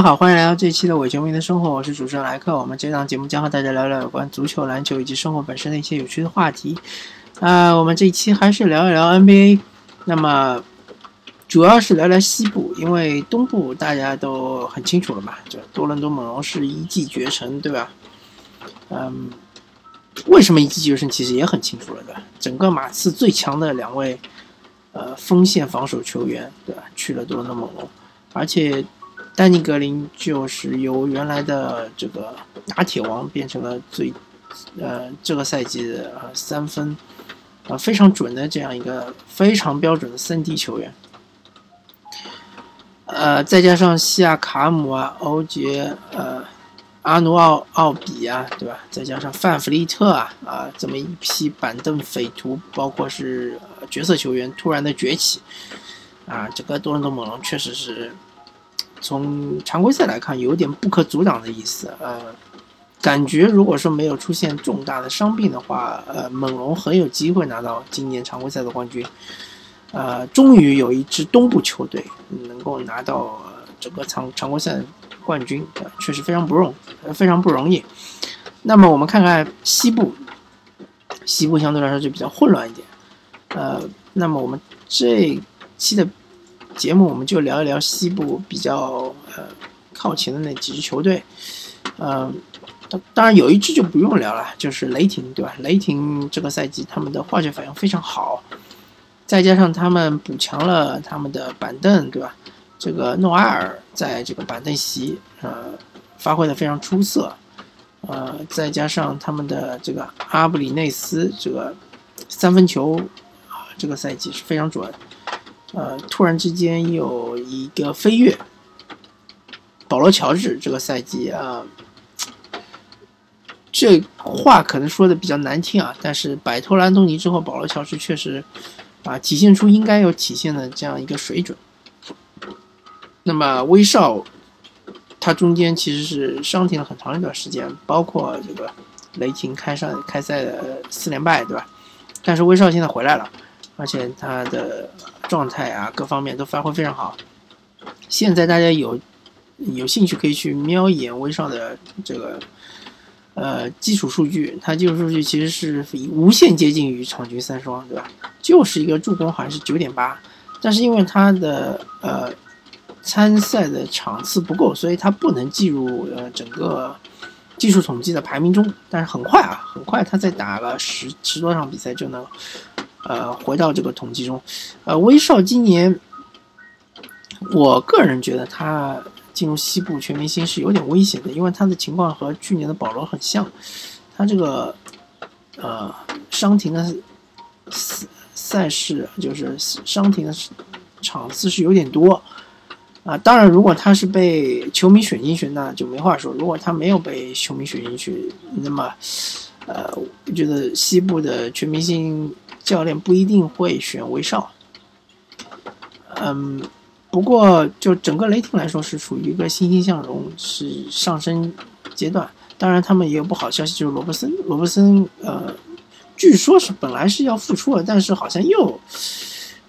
家好，欢迎来到这一期的伪球迷的生活，我是主持人莱克。我们这档节目将和大家聊聊有关足球、篮球以及生活本身的一些有趣的话题。啊，我们这一期还是聊一聊 NBA，那么主要是聊聊西部，因为东部大家都很清楚了嘛，就多伦多猛龙是一骑绝尘，对吧？嗯，为什么一骑绝尘？其实也很清楚了，对吧？整个马刺最强的两位呃锋线防守球员，对吧？去了多伦多猛龙，而且。丹尼格林就是由原来的这个打铁王变成了最，呃，这个赛季的呃三分，啊非常准的这样一个非常标准的三 D 球员，呃，再加上西亚卡姆啊、欧杰、呃、阿努奥奥比啊，对吧？再加上范弗利特啊啊，这么一批板凳匪徒，包括是角色球员突然的崛起，啊，这个多伦多猛龙确实是。从常规赛来看，有点不可阻挡的意思。呃，感觉如果说没有出现重大的伤病的话，呃，猛龙很有机会拿到今年常规赛的冠军。呃，终于有一支东部球队能够拿到整个常常规赛冠军，确实非常不容，非常不容易。那么我们看看西部，西部相对来说就比较混乱一点。呃，那么我们这期的。节目我们就聊一聊西部比较呃靠前的那几支球队，嗯，当当然有一支就不用聊了，就是雷霆，对吧？雷霆这个赛季他们的化学反应非常好，再加上他们补强了他们的板凳，对吧？这个诺埃尔在这个板凳席呃发挥的非常出色，呃，再加上他们的这个阿布里内斯这个三分球啊，这个赛季是非常准。呃，突然之间有一个飞跃，保罗乔治这个赛季啊，这话可能说的比较难听啊，但是摆脱兰东尼之后，保罗乔治确实啊体现出应该有体现的这样一个水准。那么威少，他中间其实是伤停了很长一段时间，包括这个雷霆开上开赛的四连败，对吧？但是威少现在回来了。而且他的状态啊，各方面都发挥非常好。现在大家有有兴趣可以去瞄一眼威少的这个呃基础数据，他基础数据其实是无限接近于场均三双，对吧？就是一个助攻好像是九点八，但是因为他的呃参赛的场次不够，所以他不能计入呃整个技术统计的排名中。但是很快啊，很快他再打了十十多场比赛就能。呃，回到这个统计中，呃，威少今年，我个人觉得他进入西部全明星是有点危险的，因为他的情况和去年的保罗很像，他这个呃伤停的赛赛事就是伤停的场次是有点多啊。当然，如果他是被球迷选进去，那就没话说；如果他没有被球迷选进去，那么呃，我觉得西部的全明星。教练不一定会选威少，嗯，不过就整个雷霆来说是处于一个欣欣向荣、是上升阶段。当然，他们也有不好消息，就是罗伯森，罗伯森，呃，据说是本来是要复出了，但是好像又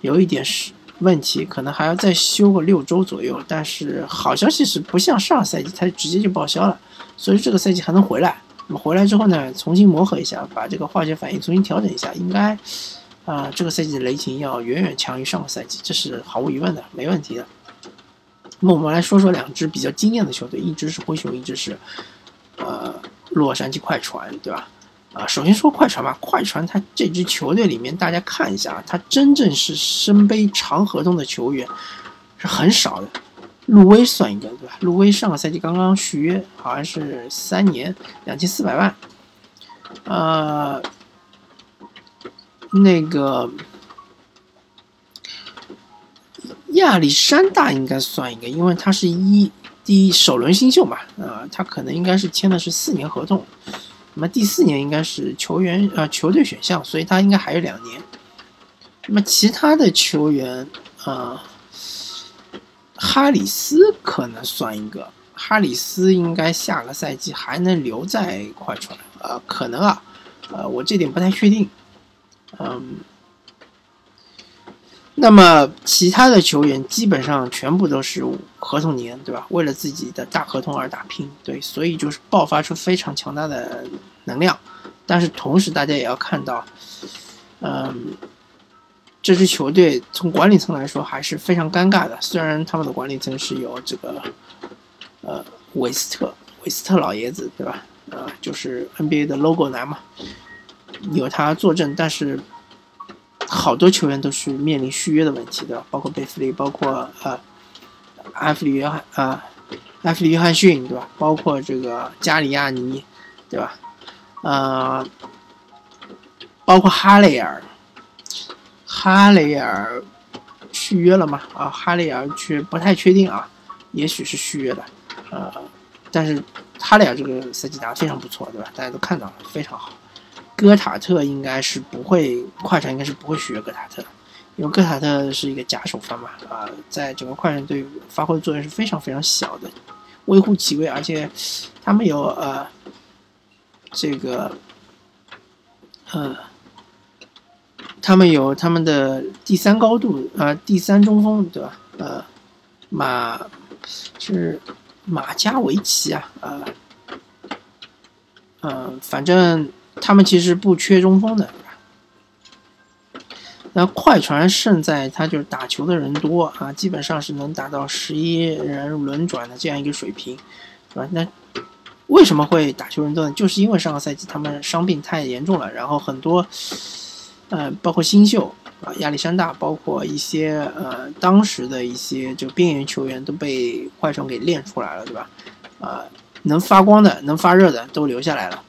有一点是问题，可能还要再休个六周左右。但是好消息是不像上赛季，他直接就报销了，所以这个赛季还能回来。那么回来之后呢，重新磨合一下，把这个化学反应重新调整一下，应该，啊，这个赛季的雷霆要远远强于上个赛季，这是毫无疑问的，没问题的。那我们来说说两支比较惊艳的球队，一支是灰熊，一支是，呃，洛杉矶快船，对吧？啊，首先说快船吧，快船它这支球队里面，大家看一下啊，它真正是身背长合同的球员是很少的。路威算一个对吧？路威上个赛季刚刚续约，好像是三年两千四百万。呃，那个亚历山大应该算一个，因为他是一第一首轮新秀嘛，呃，他可能应该是签的是四年合同，那么第四年应该是球员呃球队选项，所以他应该还有两年。那么其他的球员啊。哈里斯可能算一个，哈里斯应该下个赛季还能留在快船，呃，可能啊，呃，我这点不太确定，嗯，那么其他的球员基本上全部都是合同年，对吧？为了自己的大合同而打拼，对，所以就是爆发出非常强大的能量。但是同时，大家也要看到，嗯，这支球队从管理层来说还是非常尴尬的。虽然他们的管理层是有这个，呃，韦斯特，韦斯特老爷子，对吧？呃，就是 NBA 的 logo 男嘛，有他坐镇，但是。好多球员都是面临续约的问题的，包括贝弗利，包括呃埃弗里约翰啊，埃弗里约翰逊，对吧？包括这个加里亚尼，对吧？呃，包括哈雷尔，哈雷尔续约了吗？啊，哈雷尔却不太确定啊，也许是续约的，呃，但是哈雷尔这个赛季打得非常不错，对吧？大家都看到了，非常好。戈塔特应该是不会，快船应该是不会续约戈塔特，因为戈塔特是一个假首发嘛，啊，在整个快船队发挥的作用是非常非常小的，微乎其微，而且他们有呃这个呃他们有他们的第三高度啊，第三中锋对吧？呃，马是马加维奇啊，呃，嗯，反正。他们其实不缺中锋的，那快船胜在他就是打球的人多啊，基本上是能达到十一人轮转的这样一个水平，是吧？那为什么会打球人多呢？就是因为上个赛季他们伤病太严重了，然后很多，呃，包括新秀啊，亚历山大，包括一些呃当时的一些就边缘球员都被快船给练出来了，对吧？啊，能发光的、能发热的都留下来了。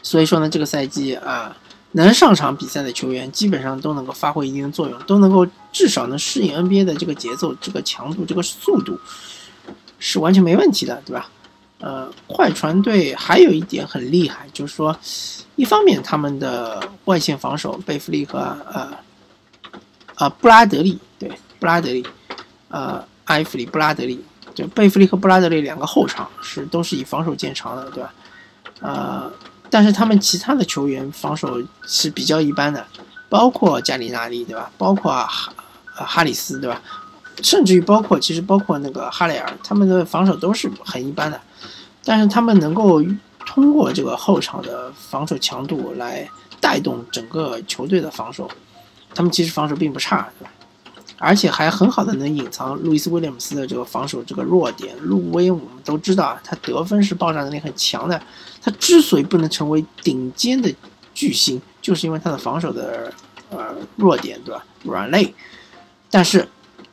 所以说呢，这个赛季啊，能上场比赛的球员基本上都能够发挥一定作用，都能够至少能适应 NBA 的这个节奏、这个强度、这个速度，是完全没问题的，对吧？呃，快船队还有一点很厉害，就是说，一方面他们的外线防守，贝弗利和呃啊布拉德利，对布拉德利，呃埃弗里布拉德利，就贝弗利和布拉德利两个后场是都是以防守见长的，对吧？呃。但是他们其他的球员防守是比较一般的，包括加里纳利，对吧？包括哈哈里斯，对吧？甚至于包括其实包括那个哈雷尔，他们的防守都是很一般的。但是他们能够通过这个后场的防守强度来带动整个球队的防守，他们其实防守并不差，对吧？而且还很好的能隐藏路易斯威廉姆斯的这个防守这个弱点。路威我们都知道啊，他得分是爆炸能力很强的。他之所以不能成为顶尖的巨星，就是因为他的防守的呃弱点，对吧？软肋。但是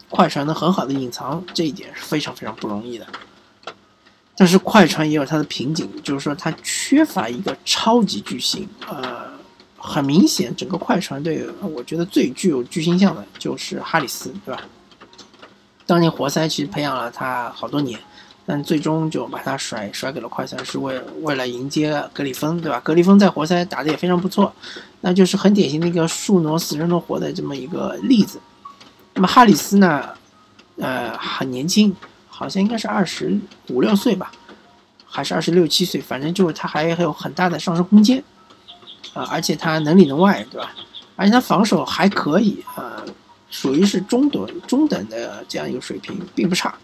快船能很好的隐藏这一点是非常非常不容易的。但是快船也有它的瓶颈，就是说它缺乏一个超级巨星，呃。很明显，整个快船队，我觉得最具有巨星相的就是哈里斯，对吧？当年活塞其实培养了他好多年，但最终就把他甩甩给了快船，是为为了迎接格里芬，对吧？格里芬在活塞打的也非常不错，那就是很典型的一个树挪死人挪活的这么一个例子。那么哈里斯呢，呃，很年轻，好像应该是二十五六岁吧，还是二十六七岁，反正就是他还有很大的上升空间。啊，而且他能里能外，对吧？而且他防守还可以，啊，属于是中等中等的这样一个水平，并不差。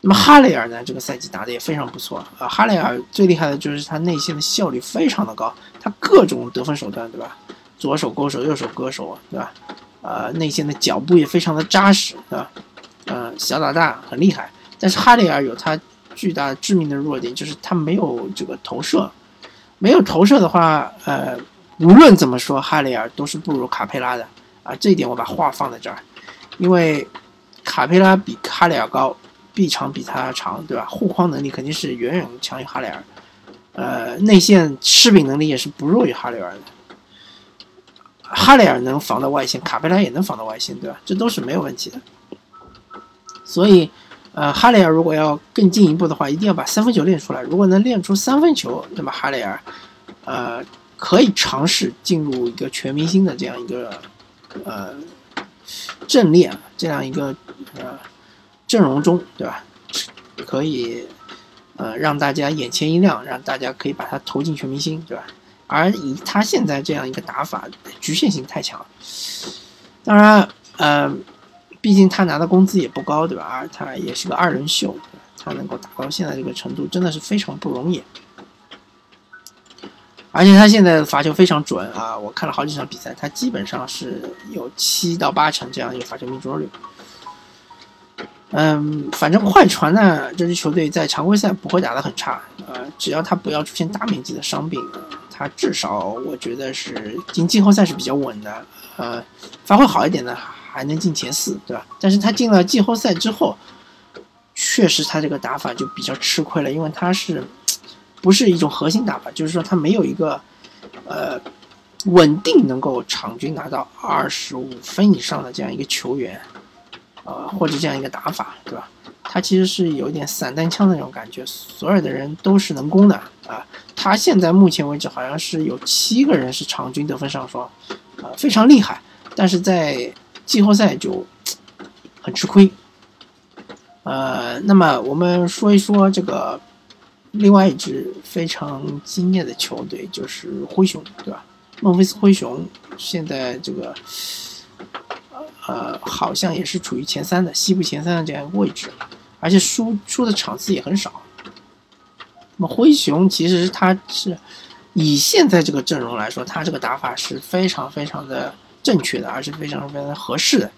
那么哈雷尔呢？这个赛季打的也非常不错啊。哈雷尔最厉害的就是他内线的效率非常的高，他各种得分手段，对吧？左手勾手，右手割手，对吧？呃，内线的脚步也非常的扎实，对吧？呃，小老大很厉害，但是哈雷尔有他巨大致命的弱点，就是他没有这个投射。没有投射的话，呃，无论怎么说，哈雷尔都是不如卡佩拉的啊。这一点我把话放在这儿，因为卡佩拉比哈雷尔高，臂长比他长，对吧？护框能力肯定是远远强于哈雷尔，呃，内线吃饼能力也是不弱于哈雷尔的。哈雷尔能防到外线，卡佩拉也能防到外线，对吧？这都是没有问题的。所以。呃，哈雷尔如果要更进一步的话，一定要把三分球练出来。如果能练出三分球，那么哈雷尔，呃，可以尝试进入一个全明星的这样一个呃阵列，这样一个呃阵容中，对吧？可以呃让大家眼前一亮，让大家可以把他投进全明星，对吧？而以他现在这样一个打法，局限性太强。当然，呃，毕竟他拿的工资也不高，对吧？而他也是个二人秀，他能够打到现在这个程度，真的是非常不容易。而且他现在罚球非常准啊！我看了好几场比赛，他基本上是有七到八成这样一个罚球命中率。嗯，反正快船呢这支球队在常规赛不会打得很差，呃，只要他不要出现大面积的伤病，他至少我觉得是进季后赛是比较稳的，呃，发挥好一点呢还能进前四，对吧？但是他进了季后赛之后，确实他这个打法就比较吃亏了，因为他是不是一种核心打法，就是说他没有一个呃稳定能够场均拿到二十五分以上的这样一个球员。呃，或者这样一个打法，对吧？他其实是有一点散弹枪的那种感觉，所有的人都是能攻的啊。他现在目前为止好像是有七个人是场均得分上双，啊，非常厉害。但是在季后赛就很吃亏。呃，那么我们说一说这个另外一支非常惊艳的球队，就是灰熊，对吧？孟菲斯灰熊现在这个。呃，好像也是处于前三的西部前三的这样一个位置，而且输输的场次也很少。那么灰熊其实他是以现在这个阵容来说，他这个打法是非常非常的正确的，而且非常非常合适的。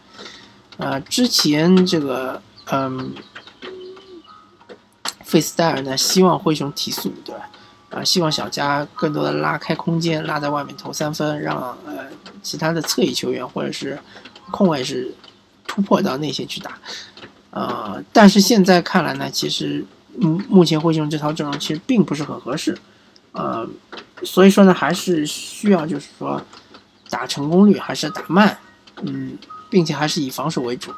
呃，之前这个嗯，费斯戴尔呢希望灰熊提速，对吧？啊，希望小加更多的拉开空间，拉在外面投三分，让呃其他的侧翼球员或者是。控卫是突破到内线去打，呃，但是现在看来呢，其实嗯，目前灰熊这套阵容其实并不是很合适，呃，所以说呢，还是需要就是说打成功率还是打慢，嗯，并且还是以防守为主，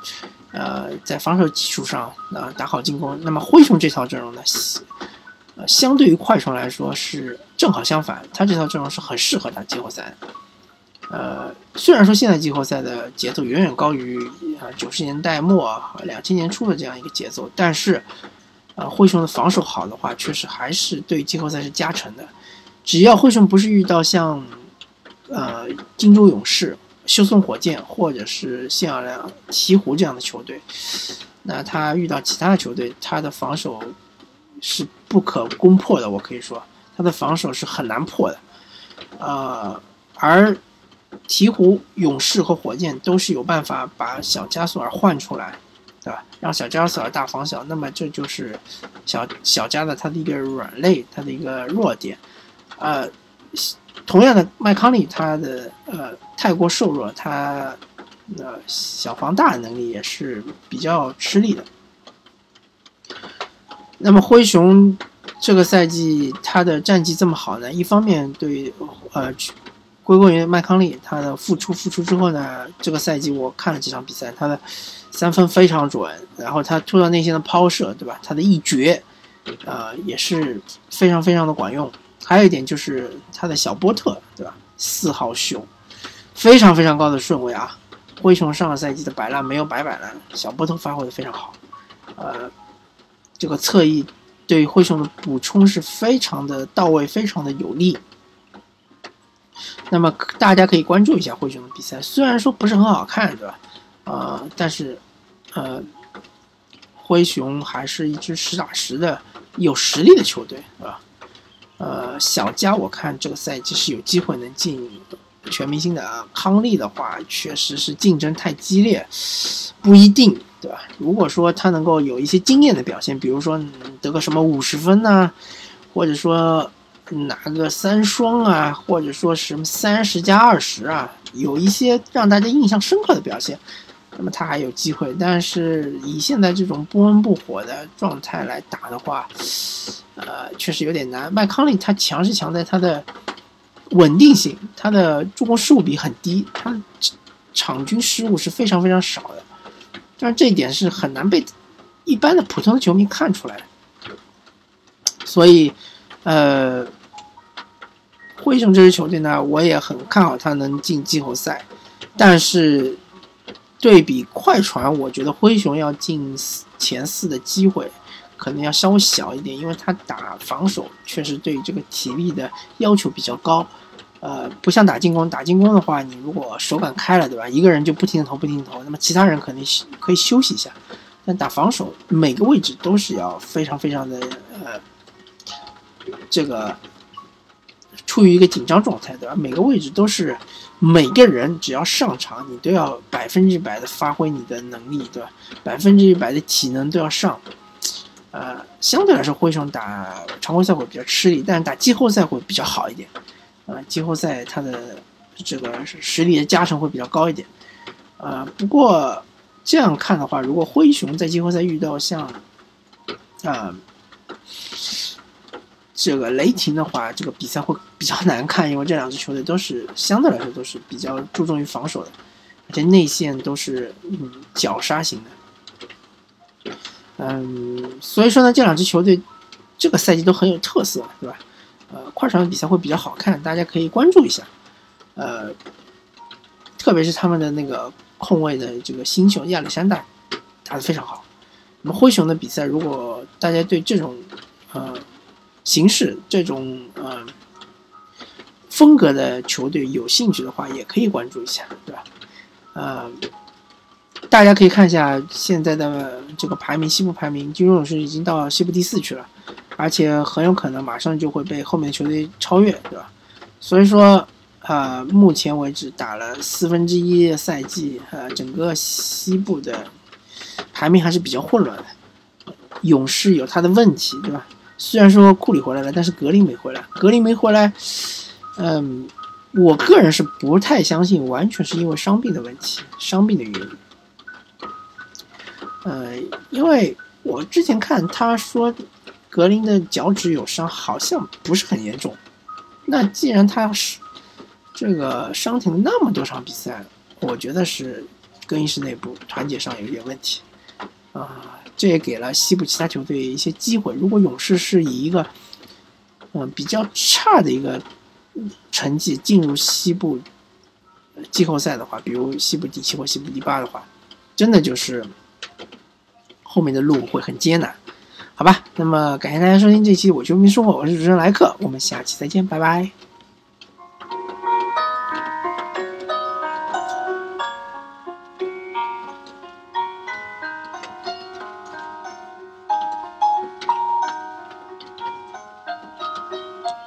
呃，在防守基础上啊打好进攻。那么灰熊这套阵容呢，呃，相对于快船来说是正好相反，他这套阵容是很适合打季后赛。呃，虽然说现在季后赛的节奏远远高于啊九十年代末、两千年初的这样一个节奏，但是，呃，灰熊的防守好的话，确实还是对季后赛是加成的。只要灰熊不是遇到像，呃，金州勇士、休斯顿火箭或者是像鹈鹕这样的球队，那他遇到其他的球队，他的防守是不可攻破的。我可以说，他的防守是很难破的。呃，而鹈鹕、勇士和火箭都是有办法把小加索尔换出来，对吧？让小加索尔大防小，那么这就是小小加的他的一个软肋，他的一个弱点。呃，同样的麦康利，他的呃太过瘦弱，他呃小防大能力也是比较吃力的。那么灰熊这个赛季他的战绩这么好呢？一方面对呃。归功于麦康利，他的复出复出之后呢，这个赛季我看了几场比赛，他的三分非常准，然后他突到内线的抛射，对吧？他的一绝，呃，也是非常非常的管用。还有一点就是他的小波特，对吧？四号熊，非常非常高的顺位啊！灰熊上个赛季的摆烂没有白摆烂，小波特发挥的非常好，呃，这个侧翼对灰熊的补充是非常的到位，非常的有利。那么大家可以关注一下灰熊的比赛，虽然说不是很好看，对吧？呃，但是，呃，灰熊还是一支实打实的有实力的球队，对吧？呃，小加我看这个赛季是有机会能进全明星的啊。康利的话，确实是竞争太激烈，不一定，对吧？如果说他能够有一些惊艳的表现，比如说得个什么五十分呢，或者说。拿个三双啊，或者说什么三十加二十啊，有一些让大家印象深刻的表现，那么他还有机会。但是以现在这种不温不火的状态来打的话，呃，确实有点难。麦康利他强是强在他的稳定性，他的助攻失误比很低，他场均失误是非常非常少的，但是这一点是很难被一般的普通的球迷看出来的，所以，呃。灰熊这支球队呢，我也很看好他能进季后赛，但是对比快船，我觉得灰熊要进前四的机会可能要稍微小一点，因为他打防守确实对这个体力的要求比较高，呃，不像打进攻，打进攻的话，你如果手感开了，对吧？一个人就不停的投，不停的投，那么其他人肯定可以休息一下。但打防守，每个位置都是要非常非常的呃，这个处于一个紧张状态，对吧？每个位置都是每个人只要上场，你都要百分之百的发挥你的能力，对吧？百分之一百的体能都要上。呃，相对来说，灰熊打常规赛会比较吃力，但是打季后赛会比较好一点。啊，季后赛它的这个实力的加成会比较高一点。啊，不过这样看的话，如果灰熊在季后赛遇到像啊这个雷霆的话，这个比赛会比较难看，因为这两支球队都是相对来说都是比较注重于防守的，而且内线都是嗯绞杀型的。嗯，所以说呢，这两支球队这个赛季都很有特色，对吧？呃，快船的比赛会比较好看，大家可以关注一下。呃，特别是他们的那个控卫的这个新秀亚历山大打得非常好。那么灰熊的比赛，如果大家对这种呃形式、这种呃风格的球队有兴趣的话，也可以关注一下，对吧？呃，大家可以看一下现在的这个排名，西部排名，金州勇士已经到西部第四去了。而且很有可能马上就会被后面的球队超越，对吧？所以说，呃，目前为止打了四分之一赛季，呃，整个西部的排名还是比较混乱的。勇士有他的问题，对吧？虽然说库里回来了，但是格林没回来。格林没回来，嗯，我个人是不太相信，完全是因为伤病的问题，伤病的原因。呃，因为我之前看他说。格林的脚趾有伤，好像不是很严重。那既然他是这个伤停那么多场比赛，我觉得是更衣室内部团结上有点问题啊。这也给了西部其他球队一些机会。如果勇士是以一个嗯比较差的一个成绩进入西部季后赛的话，比如西部第七或西部第八的话，真的就是后面的路会很艰难。好吧，那么感谢大家收听这期《我球迷说》，我是主持人莱克，我们下期再见，拜拜。